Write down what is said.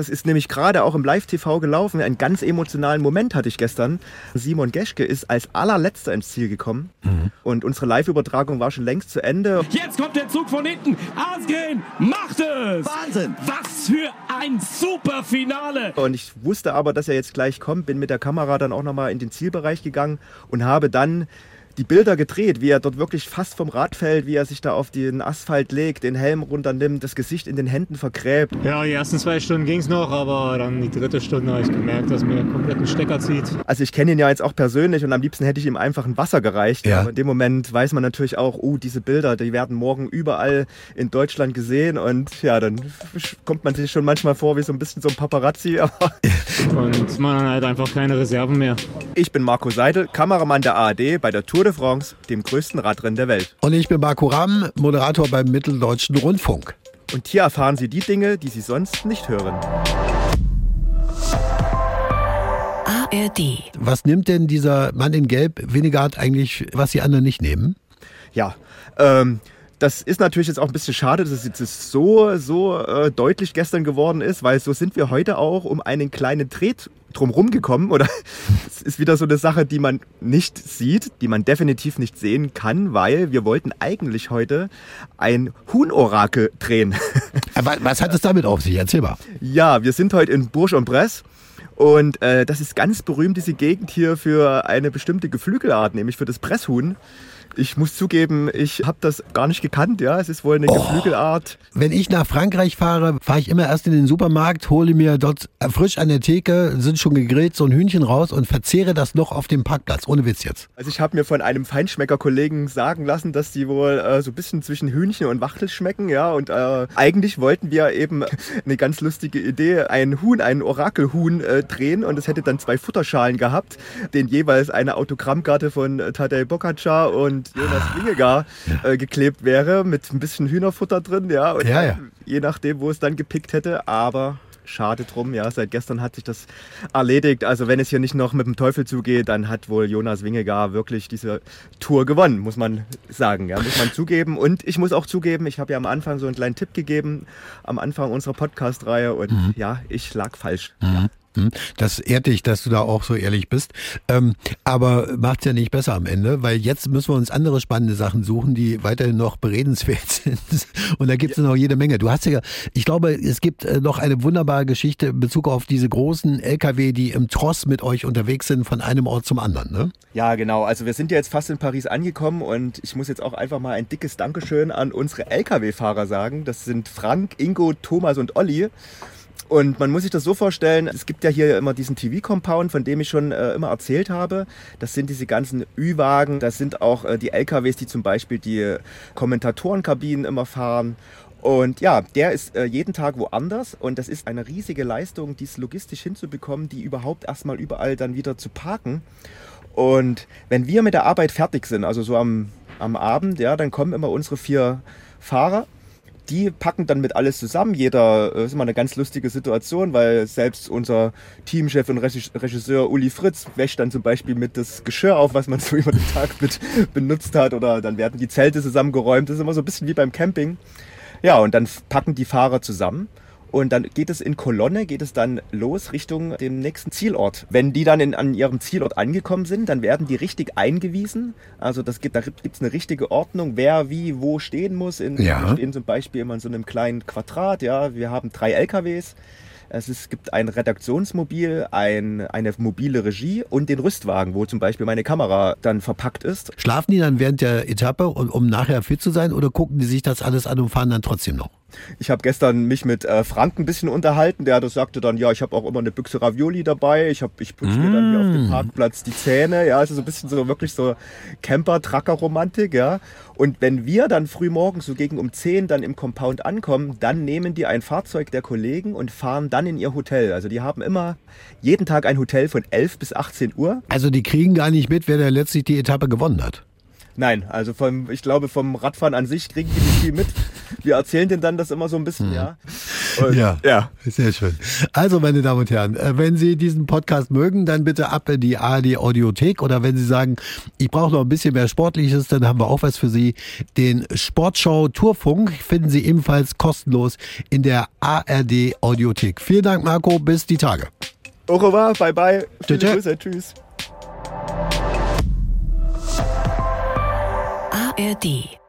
Das ist nämlich gerade auch im Live-TV gelaufen. Einen ganz emotionalen Moment hatte ich gestern. Simon Geschke ist als allerletzter ins Ziel gekommen. Mhm. Und unsere Live-Übertragung war schon längst zu Ende. Jetzt kommt der Zug von hinten. Asgren macht es! Wahnsinn! Was für ein super Finale! Und ich wusste aber, dass er jetzt gleich kommt, bin mit der Kamera dann auch nochmal in den Zielbereich gegangen und habe dann die Bilder gedreht, wie er dort wirklich fast vom Rad fällt, wie er sich da auf den Asphalt legt, den Helm runternimmt, das Gesicht in den Händen vergräbt. Ja, die ersten zwei Stunden ging es noch, aber dann die dritte Stunde habe ich gemerkt, dass mir der kompletten Stecker zieht. Also ich kenne ihn ja jetzt auch persönlich und am liebsten hätte ich ihm einfach ein Wasser gereicht. Ja. Aber in dem Moment weiß man natürlich auch, oh, diese Bilder, die werden morgen überall in Deutschland gesehen und ja, dann kommt man sich schon manchmal vor wie so ein bisschen so ein Paparazzi. Aber Und man hat halt einfach keine Reserven mehr. Ich bin Marco Seidel, Kameramann der ARD bei der Tour de France, dem größten Radrennen der Welt. Und ich bin Marco Ramm, Moderator beim Mitteldeutschen Rundfunk. Und hier erfahren Sie die Dinge, die Sie sonst nicht hören. ARD. Was nimmt denn dieser Mann in Gelb Winnegard eigentlich, was die anderen nicht nehmen? Ja, ähm, das ist natürlich jetzt auch ein bisschen schade, dass es jetzt so, so äh, deutlich gestern geworden ist, weil so sind wir heute auch um einen kleinen Dreh drumherum gekommen. Oder es ist wieder so eine Sache, die man nicht sieht, die man definitiv nicht sehen kann, weil wir wollten eigentlich heute ein Huhn-Orakel drehen. Aber was hat es damit auf sich? Erzähl mal. Ja, wir sind heute in Bourg-en-Bresse. Und äh, das ist ganz berühmt, diese Gegend hier für eine bestimmte Geflügelart, nämlich für das Presshuhn. Ich muss zugeben, ich habe das gar nicht gekannt. Ja, es ist wohl eine Geflügelart. Wenn ich nach Frankreich fahre, fahre ich immer erst in den Supermarkt, hole mir dort frisch an der Theke, sind schon gegrillt, so ein Hühnchen raus und verzehre das noch auf dem Parkplatz. Ohne Witz jetzt. Also ich habe mir von einem Feinschmecker-Kollegen sagen lassen, dass die wohl äh, so ein bisschen zwischen Hühnchen und Wachtel schmecken. Ja, und äh, eigentlich wollten wir eben eine ganz lustige Idee, ein Huhn, ein Orakelhuhn äh, drehen und es hätte dann zwei Futterschalen gehabt, denen jeweils eine Autogrammkarte von äh, Tadej Bokacar und Jonas Wingegar äh, geklebt wäre mit ein bisschen Hühnerfutter drin. Ja, und Ja, ja. je nachdem, wo es dann gepickt hätte, aber schade drum, ja, seit gestern hat sich das erledigt. Also wenn es hier nicht noch mit dem Teufel zugeht, dann hat wohl Jonas Wingegar wirklich diese Tour gewonnen, muss man sagen, ja, muss man zugeben. Und ich muss auch zugeben, ich habe ja am Anfang so einen kleinen Tipp gegeben, am Anfang unserer Podcast-Reihe und ja, ich lag falsch. Ja. Hm, Das ehrt dich, dass du da auch so ehrlich bist. Ähm, aber macht's ja nicht besser am Ende, weil jetzt müssen wir uns andere spannende Sachen suchen, die weiterhin noch beredenswert sind. Und da gibt's noch jede Menge. Du hast ja, ich glaube, es gibt äh, noch eine wunderbare Geschichte in Bezug auf diese großen LKW, die im Tross mit euch unterwegs sind, von einem Ort zum anderen. Ne? Ja, genau. Also wir sind ja jetzt fast in Paris angekommen und ich muss jetzt auch einfach mal ein dickes Dankeschön an unsere Lkw-Fahrer sagen. Das sind Frank, Ingo, Thomas und Olli. Und man muss sich das so vorstellen, es gibt ja hier immer diesen TV-Compound, von dem ich schon äh, immer erzählt habe. Das sind diese ganzen Ü-Wagen, das sind auch äh, die LKWs, die zum Beispiel die Kommentatorenkabinen immer fahren. Und ja, der ist äh, jeden Tag woanders und das ist eine riesige Leistung, dies logistisch hinzubekommen, die überhaupt erstmal überall dann wieder zu parken. Und wenn wir mit der Arbeit fertig sind, also so am, am Abend, ja, dann kommen immer unsere vier Fahrer. Die packen dann mit alles zusammen. Jeder äh, ist immer eine ganz lustige Situation, weil selbst unser Teamchef und Regis- Regisseur Uli Fritz wäscht dann zum Beispiel mit das Geschirr auf, was man so über den Tag mit benutzt hat. Oder dann werden die Zelte zusammengeräumt. Das ist immer so ein bisschen wie beim Camping. Ja, und dann packen die Fahrer zusammen. Und dann geht es in Kolonne, geht es dann los Richtung dem nächsten Zielort. Wenn die dann in, an ihrem Zielort angekommen sind, dann werden die richtig eingewiesen. Also das gibt, da gibt es eine richtige Ordnung, wer wie wo stehen muss. In, Ja. Stehen zum Beispiel immer in so einem kleinen Quadrat. Ja, wir haben drei LKWs. Es ist, gibt ein Redaktionsmobil, ein, eine mobile Regie und den Rüstwagen, wo zum Beispiel meine Kamera dann verpackt ist. Schlafen die dann während der Etappe, um, um nachher fit zu sein, oder gucken die sich das alles an und fahren dann trotzdem noch? Ich habe gestern mich mit äh, Frank ein bisschen unterhalten. Der das sagte dann, ja, ich habe auch immer eine Büchse Ravioli dabei. Ich habe, ich putze mir dann hier auf dem Parkplatz die Zähne. Ja, also so ein bisschen so wirklich so Camper-Tracker-Romantik. Ja. Und wenn wir dann früh morgens so gegen um 10 dann im Compound ankommen, dann nehmen die ein Fahrzeug der Kollegen und fahren dann in ihr Hotel. Also die haben immer jeden Tag ein Hotel von 11 bis 18 Uhr. Also die kriegen gar nicht mit, wer da letztlich die Etappe gewonnen hat. Nein, also vom, ich glaube, vom Radfahren an sich kriegen die nicht viel mit. Wir erzählen denen dann das immer so ein bisschen, ja. Und, Ja, ja. sehr schön. Also, meine Damen und Herren, äh, wenn Sie diesen Podcast mögen, dann bitte ab in die ARD Audiothek oder wenn Sie sagen, ich brauche noch ein bisschen mehr Sportliches, dann haben wir auch was für Sie. Den Sportschau Tourfunk finden Sie ebenfalls kostenlos in der ARD Audiothek. Vielen Dank, Marco. Bis die Tage. Au revoir, bye bye. Viele Tschö, tschö. Grüße, tschüss. ARD